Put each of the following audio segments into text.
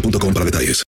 para detalles.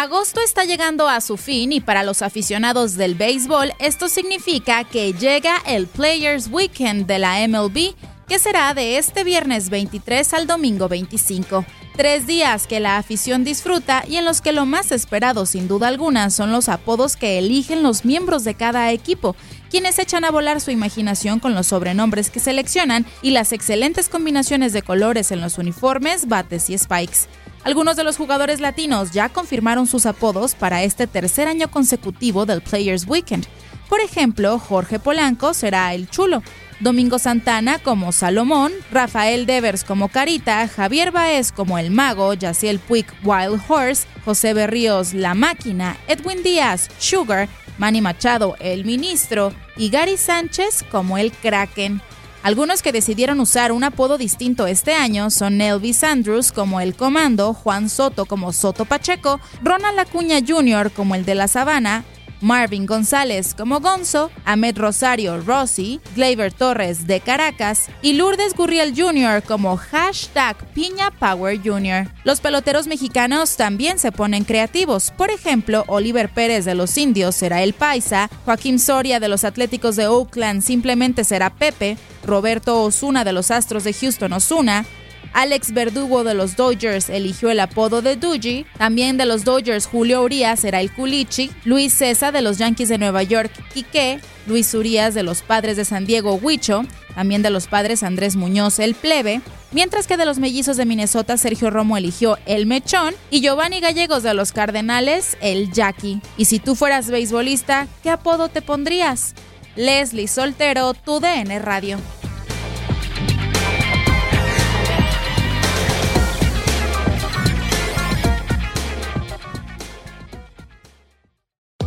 Agosto está llegando a su fin y para los aficionados del béisbol esto significa que llega el Players Weekend de la MLB, que será de este viernes 23 al domingo 25. Tres días que la afición disfruta y en los que lo más esperado sin duda alguna son los apodos que eligen los miembros de cada equipo, quienes echan a volar su imaginación con los sobrenombres que seleccionan y las excelentes combinaciones de colores en los uniformes, bates y spikes. Algunos de los jugadores latinos ya confirmaron sus apodos para este tercer año consecutivo del Players Weekend. Por ejemplo, Jorge Polanco será el chulo, Domingo Santana como Salomón, Rafael Devers como Carita, Javier Baez como el Mago, Yaciel Puig Wild Horse, José Berríos La Máquina, Edwin Díaz Sugar, Manny Machado el Ministro y Gary Sánchez como el Kraken. Algunos que decidieron usar un apodo distinto este año son Elvis Andrews como el Comando, Juan Soto como Soto Pacheco, Ronald Acuña Jr. como el de la Sabana, Marvin González como Gonzo, Ahmed Rosario Rossi, Gleyber Torres de Caracas y Lourdes Gurriel Jr. como hashtag Piña Power Jr. Los peloteros mexicanos también se ponen creativos. Por ejemplo, Oliver Pérez de los Indios será el Paisa, Joaquín Soria de los Atléticos de Oakland simplemente será Pepe, Roberto Osuna de los Astros de Houston Osuna, Alex Verdugo de los Dodgers eligió el apodo de Doogie. También de los Dodgers, Julio Urias será el Culichi. Luis César de los Yankees de Nueva York, Quique. Luis Urias de los Padres de San Diego, Huicho. También de los Padres, Andrés Muñoz, el Plebe. Mientras que de los Mellizos de Minnesota, Sergio Romo eligió el Mechón. Y Giovanni Gallegos de los Cardenales, el Jackie. Y si tú fueras beisbolista, ¿qué apodo te pondrías? Leslie Soltero, tu DN Radio.